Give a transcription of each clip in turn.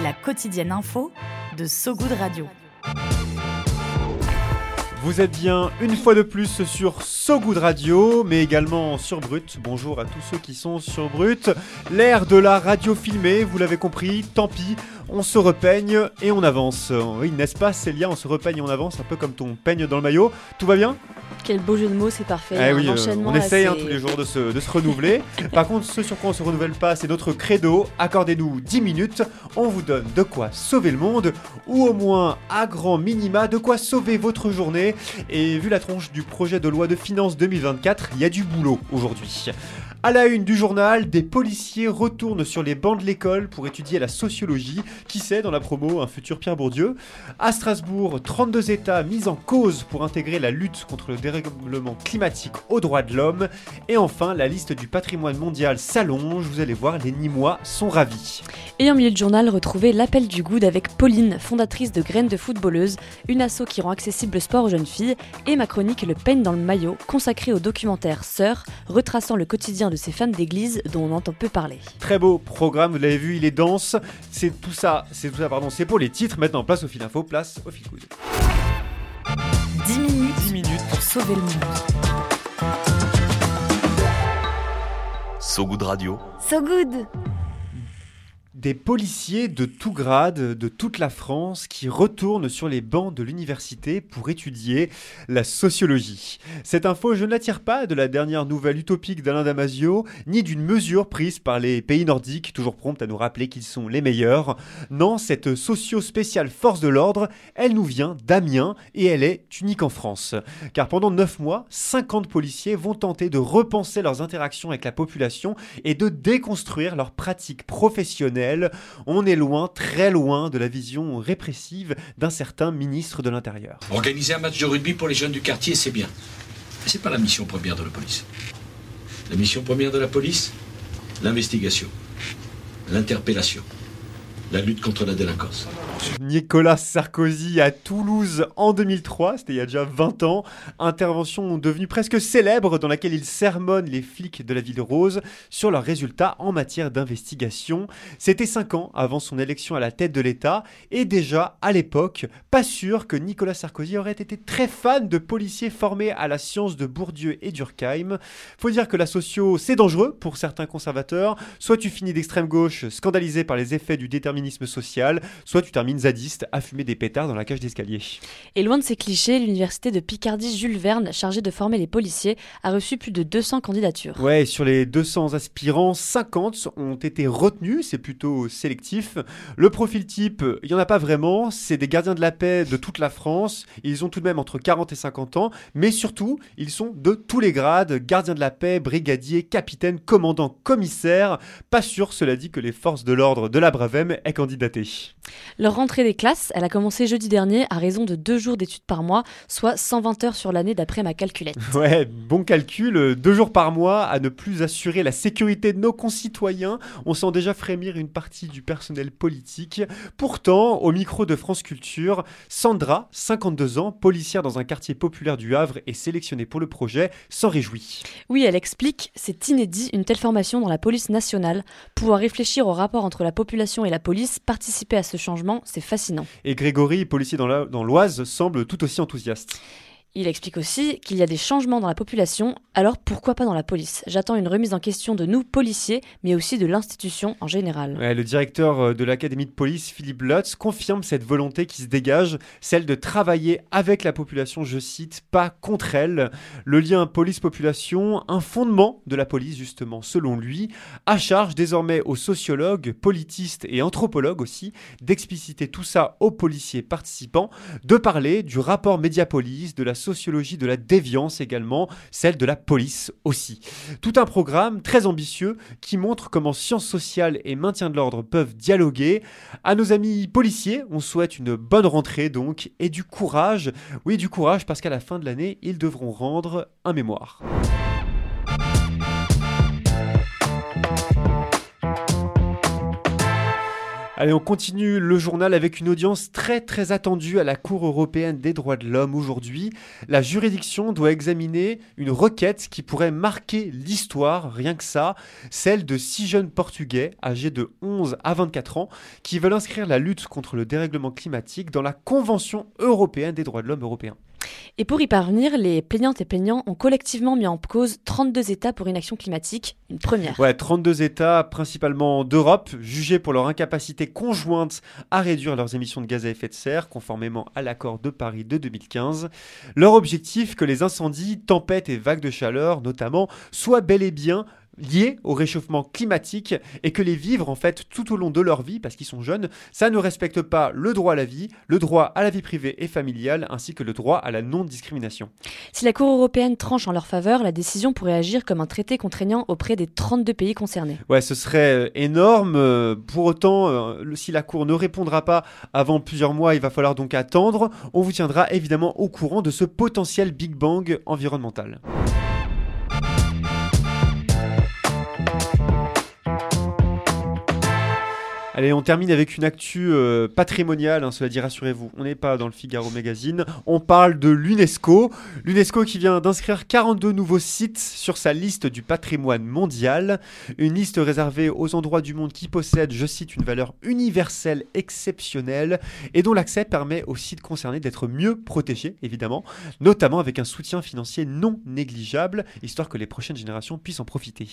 La quotidienne info de So Good Radio. Vous êtes bien une fois de plus sur So Good Radio, mais également sur Brut. Bonjour à tous ceux qui sont sur Brut. L'ère de la radio filmée, vous l'avez compris, tant pis, on se repeigne et on avance. Oui, n'est-ce pas Célia, on se repeigne et on avance, un peu comme ton peigne dans le maillot. Tout va bien? Quel beau jeu de mots, c'est parfait. Eh oui, euh, on essaye hein, tous les jours de se, de se renouveler. Par contre, ce sur quoi on se renouvelle pas, c'est notre credo. Accordez-nous 10 minutes, on vous donne de quoi sauver le monde, ou au moins à grand minima, de quoi sauver votre journée. Et vu la tronche du projet de loi de finances 2024, il y a du boulot aujourd'hui. À la une du journal, des policiers retournent sur les bancs de l'école pour étudier la sociologie. Qui sait, dans la promo, un futur Pierre Bourdieu. À Strasbourg, 32 États mis en cause pour intégrer la lutte contre le dérèglement climatique aux droits de l'homme. Et enfin, la liste du patrimoine mondial s'allonge. Vous allez voir, les Nîmois sont ravis. Et en milieu de journal, retrouvez l'appel du good avec Pauline, fondatrice de Graines de footballeuse, une asso qui rend accessible le sport aux jeunes filles, et ma chronique Le peigne dans le maillot, consacrée au documentaire Sœur, retraçant le quotidien de ces fans d'église dont on entend peu parler. Très beau programme, vous l'avez vu, il est dense. C'est tout ça, c'est tout ça, pardon, c'est pour les titres. Maintenant, place au fil info, place au fil good. 10 minutes, 10 minutes pour sauver le monde. So Good Radio. So Good des policiers de tout grade, de toute la France, qui retournent sur les bancs de l'université pour étudier la sociologie. Cette info, je ne l'attire pas de la dernière nouvelle utopique d'Alain Damasio, ni d'une mesure prise par les pays nordiques, toujours promptes à nous rappeler qu'ils sont les meilleurs. Non, cette socio-spéciale force de l'ordre, elle nous vient d'Amiens et elle est unique en France. Car pendant 9 mois, 50 policiers vont tenter de repenser leurs interactions avec la population et de déconstruire leurs pratiques professionnelles on est loin, très loin de la vision répressive d'un certain ministre de l'Intérieur. Organiser un match de rugby pour les jeunes du quartier, c'est bien. Mais c'est pas la mission première de la police. La mission première de la police, l'investigation, l'interpellation, la lutte contre la délinquance. Nicolas Sarkozy à Toulouse en 2003, c'était il y a déjà 20 ans. Intervention devenue presque célèbre dans laquelle il sermonne les flics de la ville rose sur leurs résultats en matière d'investigation. C'était 5 ans avant son élection à la tête de l'État et déjà à l'époque, pas sûr que Nicolas Sarkozy aurait été très fan de policiers formés à la science de Bourdieu et Durkheim. Faut dire que la socio, c'est dangereux pour certains conservateurs. Soit tu finis d'extrême gauche scandalisé par les effets du déterminisme social, soit tu termines zadiste à fumer des pétards dans la cage d'escalier. Et loin de ces clichés, l'université de Picardie Jules Verne, chargée de former les policiers, a reçu plus de 200 candidatures. Ouais, sur les 200 aspirants, 50 ont été retenus, c'est plutôt sélectif. Le profil type, il n'y en a pas vraiment, c'est des gardiens de la paix de toute la France, ils ont tout de même entre 40 et 50 ans, mais surtout, ils sont de tous les grades, gardiens de la paix, brigadier, capitaine, commandant, commissaire. Pas sûr, cela dit, que les forces de l'ordre de la Bravem aient candidaté. Leur rentrée des classes, elle a commencé jeudi dernier à raison de deux jours d'études par mois, soit 120 heures sur l'année d'après ma calculette. Ouais, bon calcul, deux jours par mois à ne plus assurer la sécurité de nos concitoyens. On sent déjà frémir une partie du personnel politique. Pourtant, au micro de France Culture, Sandra, 52 ans, policière dans un quartier populaire du Havre et sélectionnée pour le projet, s'en réjouit. Oui, elle explique, c'est inédit une telle formation dans la police nationale. Pouvoir réfléchir au rapport entre la population et la police, participer à ce changement, c'est fascinant. Et Grégory, policier dans l'Oise, semble tout aussi enthousiaste. Il explique aussi qu'il y a des changements dans la population, alors pourquoi pas dans la police? J'attends une remise en question de nous, policiers, mais aussi de l'institution en général. le directeur euh, de l'Académie de police, Philippe Lutz, confirme cette volonté qui se dégage, celle de travailler avec la population, je cite, pas contre elle. Le lien police-population, un fondement de la police justement, selon lui, à charge désormais aux sociologues, politistes et anthropologues aussi, d'expliciter tout ça aux policiers participants, de parler du rapport Médiapolis, de la sociologie de la déviance également, celle de la police aussi. Tout un programme très ambitieux qui montre comment sciences sociales et maintien de l'ordre peuvent dialoguer. À nos amis policiers, on souhaite une bonne rentrée donc et du courage. Oui, du courage parce qu'à la fin de l'année, ils devront rendre un mémoire. Allez, on continue le journal avec une audience très très attendue à la Cour européenne des droits de l'homme aujourd'hui. La juridiction doit examiner une requête qui pourrait marquer l'histoire, rien que ça, celle de six jeunes Portugais âgés de 11 à 24 ans qui veulent inscrire la lutte contre le dérèglement climatique dans la Convention européenne des droits de l'homme européens. Et pour y parvenir, les plaignantes et plaignants ont collectivement mis en cause 32 États pour une action climatique, une première. Ouais, 32 États, principalement d'Europe, jugés pour leur incapacité conjointe à réduire leurs émissions de gaz à effet de serre, conformément à l'accord de Paris de 2015. Leur objectif, que les incendies, tempêtes et vagues de chaleur, notamment, soient bel et bien liés au réchauffement climatique et que les vivre en fait tout au long de leur vie parce qu'ils sont jeunes, ça ne respecte pas le droit à la vie, le droit à la vie privée et familiale ainsi que le droit à la non-discrimination. Si la Cour européenne tranche en leur faveur, la décision pourrait agir comme un traité contraignant auprès des 32 pays concernés. Ouais, ce serait euh, énorme. Euh, pour autant, euh, si la Cour ne répondra pas avant plusieurs mois, il va falloir donc attendre. On vous tiendra évidemment au courant de ce potentiel Big Bang environnemental. Allez, on termine avec une actu euh, patrimoniale, hein, cela dit, rassurez-vous, on n'est pas dans le Figaro Magazine. On parle de l'UNESCO. L'UNESCO qui vient d'inscrire 42 nouveaux sites sur sa liste du patrimoine mondial. Une liste réservée aux endroits du monde qui possèdent, je cite, une valeur universelle exceptionnelle et dont l'accès permet aux sites concernés d'être mieux protégés, évidemment, notamment avec un soutien financier non négligeable, histoire que les prochaines générations puissent en profiter.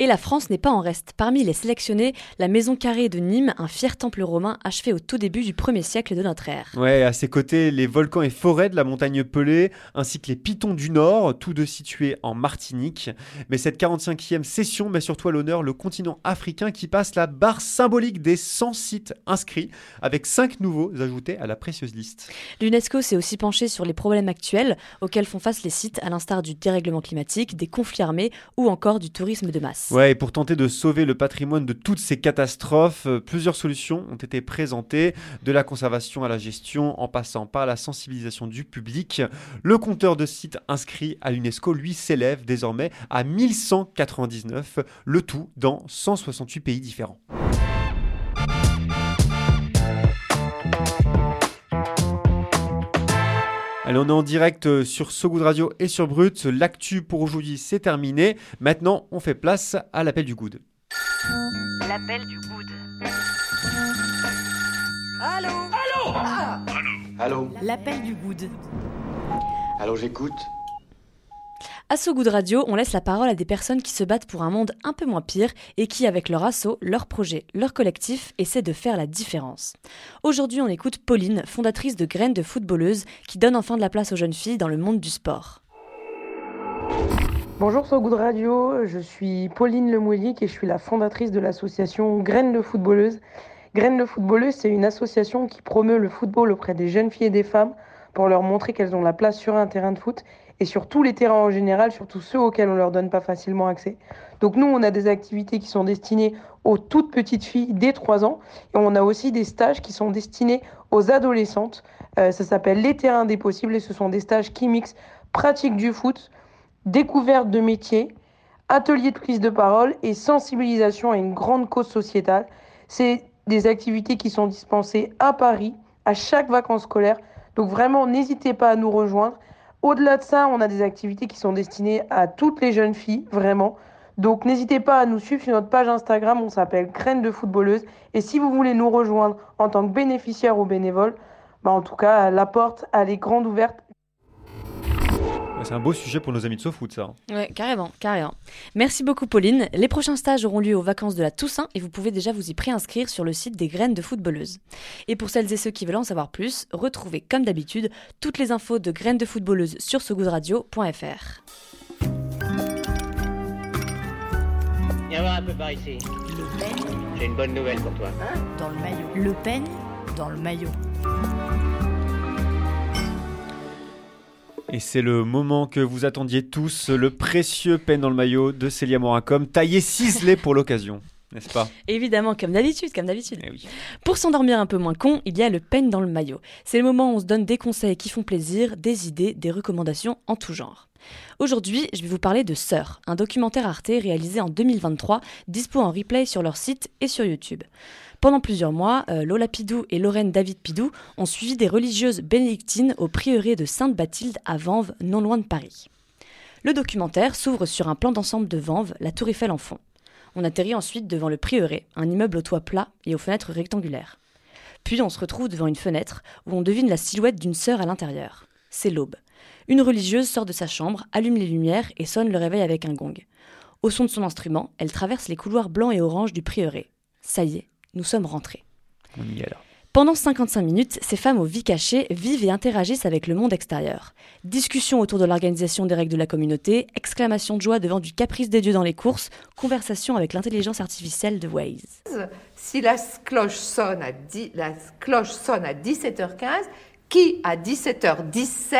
Et la France n'est pas en reste. Parmi les sélectionnés, la Maison Carrée de Nîmes un fier temple romain achevé au tout début du 1er siècle de notre ère. Ouais, à ses côtés, les volcans et forêts de la montagne Pelée, ainsi que les pitons du Nord, tous deux situés en Martinique. Mais cette 45e session met surtout à l'honneur le continent africain qui passe la barre symbolique des 100 sites inscrits, avec 5 nouveaux ajoutés à la précieuse liste. L'UNESCO s'est aussi penché sur les problèmes actuels auxquels font face les sites, à l'instar du dérèglement climatique, des conflits armés ou encore du tourisme de masse. Ouais, et pour tenter de sauver le patrimoine de toutes ces catastrophes, Plusieurs solutions ont été présentées, de la conservation à la gestion, en passant par la sensibilisation du public. Le compteur de sites inscrits à l'UNESCO, lui, s'élève désormais à 1199, le tout dans 168 pays différents. Allez, on est en direct sur So Good Radio et sur Brut. L'actu pour aujourd'hui, c'est terminé. Maintenant, on fait place à l'appel du. L'appel du good. Allô Allô ah. Allô L'appel du good. Allô, j'écoute. À So Good Radio, on laisse la parole à des personnes qui se battent pour un monde un peu moins pire et qui, avec leur assaut, leur projet, leur collectif, essaient de faire la différence. Aujourd'hui, on écoute Pauline, fondatrice de Graines de footballeuse, qui donne enfin de la place aux jeunes filles dans le monde du sport. Bonjour So Good Radio, je suis Pauline Lemouillic et je suis la fondatrice de l'association Graines de footballeuse Graines de footballeuse, c'est une association qui promeut le football auprès des jeunes filles et des femmes pour leur montrer qu'elles ont la place sur un terrain de foot et sur tous les terrains en général, surtout ceux auxquels on leur donne pas facilement accès. Donc nous, on a des activités qui sont destinées aux toutes petites filles dès 3 ans et on a aussi des stages qui sont destinés aux adolescentes. Euh, ça s'appelle les terrains des possibles et ce sont des stages qui mixent pratique du foot, découverte de métiers, ateliers de prise de parole et sensibilisation à une grande cause sociétale. C'est des activités qui sont dispensées à Paris à chaque vacances scolaires. Donc vraiment, n'hésitez pas à nous rejoindre. Au-delà de ça, on a des activités qui sont destinées à toutes les jeunes filles, vraiment. Donc n'hésitez pas à nous suivre sur notre page Instagram, on s'appelle Graines de footballeuse. Et si vous voulez nous rejoindre en tant que bénéficiaire ou bénévole, bah en tout cas, la porte, elle est grande ouverte. C'est un beau sujet pour nos amis de SoFoot, ça. Ouais, carrément, carrément. Merci beaucoup, Pauline. Les prochains stages auront lieu aux vacances de la Toussaint et vous pouvez déjà vous y préinscrire sur le site des graines de footballeuses. Et pour celles et ceux qui veulent en savoir plus, retrouvez comme d'habitude toutes les infos de graines de footballeuses sur sogoodradio.fr. Viens voir un peu par ici. Le Pen. J'ai une bonne nouvelle pour toi. Hein? Dans le maillot. Le Pen dans le maillot. Et c'est le moment que vous attendiez tous, le précieux peine dans le maillot de Célia Moracom, taillé ciselé pour l'occasion. N'est-ce pas? Évidemment, comme d'habitude, comme d'habitude. Eh oui. Pour s'endormir un peu moins con, il y a le peigne dans le maillot. C'est le moment où on se donne des conseils qui font plaisir, des idées, des recommandations en tout genre. Aujourd'hui, je vais vous parler de Sœur, un documentaire Arte réalisé en 2023, dispo en replay sur leur site et sur YouTube. Pendant plusieurs mois, euh, Lola Pidou et Lorraine David Pidou ont suivi des religieuses bénédictines au prieuré de Sainte-Bathilde à Vanves, non loin de Paris. Le documentaire s'ouvre sur un plan d'ensemble de Vanves, la Tour Eiffel en fond. On atterrit ensuite devant le prieuré, un immeuble au toit plat et aux fenêtres rectangulaires. Puis on se retrouve devant une fenêtre où on devine la silhouette d'une sœur à l'intérieur. C'est l'aube. Une religieuse sort de sa chambre, allume les lumières et sonne le réveil avec un gong. Au son de son instrument, elle traverse les couloirs blancs et oranges du prieuré. Ça y est, nous sommes rentrés. On y est là. Pendant 55 minutes, ces femmes aux vies cachées vivent et interagissent avec le monde extérieur. Discussions autour de l'organisation des règles de la communauté, exclamations de joie devant du caprice des dieux dans les courses, conversations avec l'intelligence artificielle de Waze. Si la cloche sonne à, 10 la cloche sonne à 17h15, qui à 17h17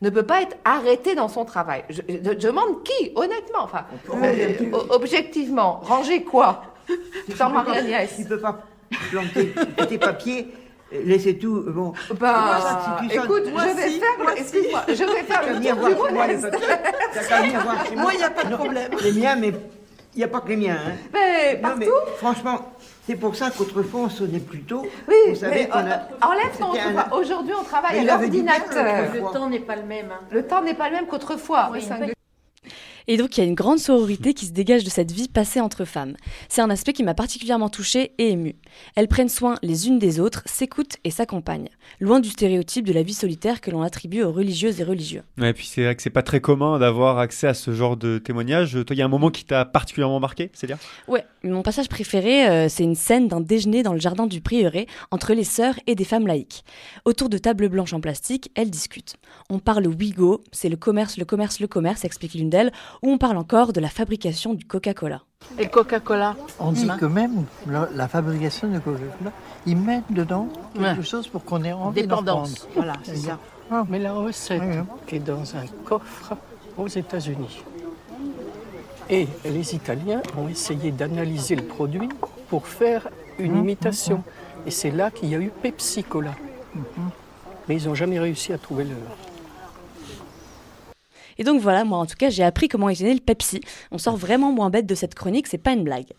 ne peut pas être arrêté dans son travail? Je, je- je demande qui, honnêtement, enfin, euh, objectivement, ranger quoi? Jean-Marie Agnès. Tu peux pas planter tes papiers, laisser tout. Bon. Bah, Si tu sonnes- écoute, Moi, je vais si, faire, moi, excuse-moi, si. je vais faire le tour voir du chez moi Moi, il n'y a pas de Non, problème. Les miens, mais il n'y a pas que les miens. Hein. Mais Non, mais partout. franchement, c'est pour ça qu'autrefois on sonnait plus tôt. Oui, Vous savez mais qu'on a. enlève ton un- Aujourd'hui, on travaille Mais à l'ordinateur. Le temps n'est pas le même. Le temps n'est pas le même qu'autrefois. Oui, C'est un pas- gueule- Et donc il y a une grande sororité qui se dégage de cette vie passée entre femmes. C'est un aspect qui m'a particulièrement touchée et émue. Elles prennent soin les unes des autres, s'écoutent et s'accompagnent, loin du stéréotype de la vie solitaire que l'on attribue aux religieuses et religieux. Ouais, et puis c'est vrai que c'est pas très commun d'avoir accès à ce genre de témoignage. Toi, il y a un moment qui t'a particulièrement marqué, c'est-à-dire Ouais, mon passage préféré, euh, c'est une scène d'un déjeuner dans le jardin du prieuré entre les sœurs et des femmes laïques. Autour de tables blanches en plastique, elles discutent. On parle Wigo, c'est le commerce, le commerce, le commerce, explique l'une d'elles, ou on parle encore de la fabrication du Coca-Cola. Et le Coca-Cola On dit que même la, la fabrication de Coca-Cola, ils mettent dedans quelque Ouais. chose pour qu'on ait envie Dépendance. Voilà, C'est ça. ça. Mais la recette est dans un coffre aux États-Unis. Et les Italiens ont essayé d'analyser le produit pour faire une imitation. Et c'est là qu'il y a eu Pepsi Cola. Mais ils n'ont jamais réussi à trouver leur. Et donc voilà, moi en tout cas, j'ai appris comment est né le Pepsi. On sort vraiment moins bête de cette chronique, c'est pas une blague.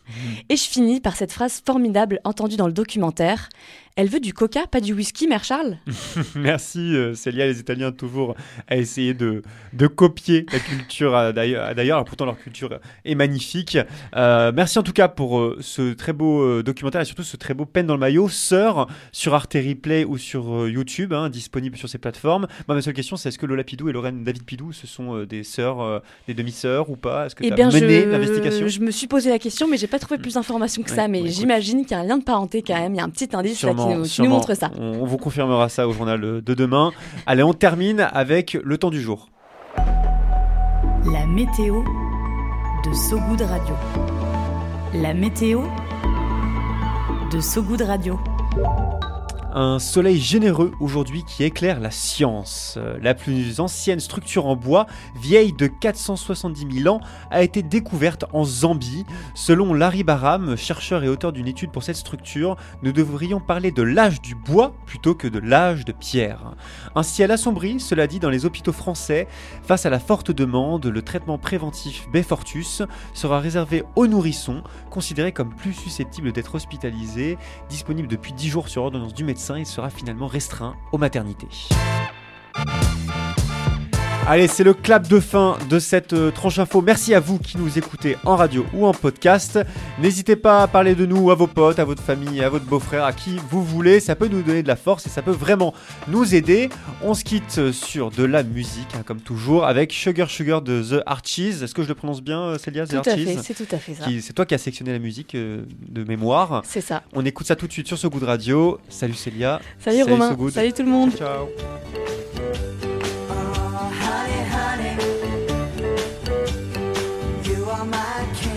Et je finis par cette phrase formidable entendue dans le documentaire. Elle veut du coca, pas du whisky, mère Charles Merci euh, Célia, les Italiens toujours à essayer de, de copier la culture euh, d'ailleurs, alors pourtant leur culture est magnifique. Euh, merci en tout cas pour euh, ce très beau euh, documentaire et surtout ce très beau peine dans le maillot, Sœur, sur Arte Replay ou sur euh, YouTube, hein, disponible sur ces plateformes. Moi, ma seule question c'est est-ce que Lola Pidou et Lorraine David Pidou ce sont euh, des sœurs, euh, des demi-sœurs ou pas? Est-ce que Eh tu as bien, mené l'investigation? je me suis posé la question, mais j'ai pas trouvé plus d'informations que ça. Mais j'imagine qu'il y a un lien de parenté quand même. Il y a un petit indice qui, Sûrement, nous, qui nous sûrement. montre ça. On, on vous confirmera ça au journal de demain. Allez, on termine avec le temps du jour. La météo de So Good Radio. La météo de So Good Radio. Un soleil généreux aujourd'hui qui éclaire la science. Euh, La plus ancienne structure en bois, vieille de 470 000 ans, a été découverte en Zambie. Selon Larry Barham, chercheur et auteur d'une étude pour cette structure, nous devrions parler de l'âge du bois plutôt que de l'âge de pierre. Un ciel assombri, cela dit, dans les hôpitaux français. Face à la forte demande, le traitement préventif Befortus sera réservé aux nourrissons, considérés comme plus susceptibles d'être hospitalisés. Disponible depuis 10 jours sur ordonnance du médecin, il sera finalement restreint aux maternités. Allez, c'est le clap de fin de cette euh, tranche info. Merci à vous qui nous écoutez en radio ou en podcast. N'hésitez pas à parler de nous à vos potes, à votre famille, à votre beau-frère, à qui vous voulez. Ça peut nous donner de la force et ça peut vraiment nous aider. On se quitte sur de la musique, hein, comme toujours, avec Sugar Sugar de The Archies. Est-ce que je le prononce bien, euh, Célia The Tout à Archies fait, c'est tout à fait ça. C'est toi qui as sélectionné la musique euh, de mémoire. C'est ça. On écoute ça tout de suite sur ce goût de radio. Salut Célia. Salut, Romain. Salut tout le monde. Ciao. ciao. my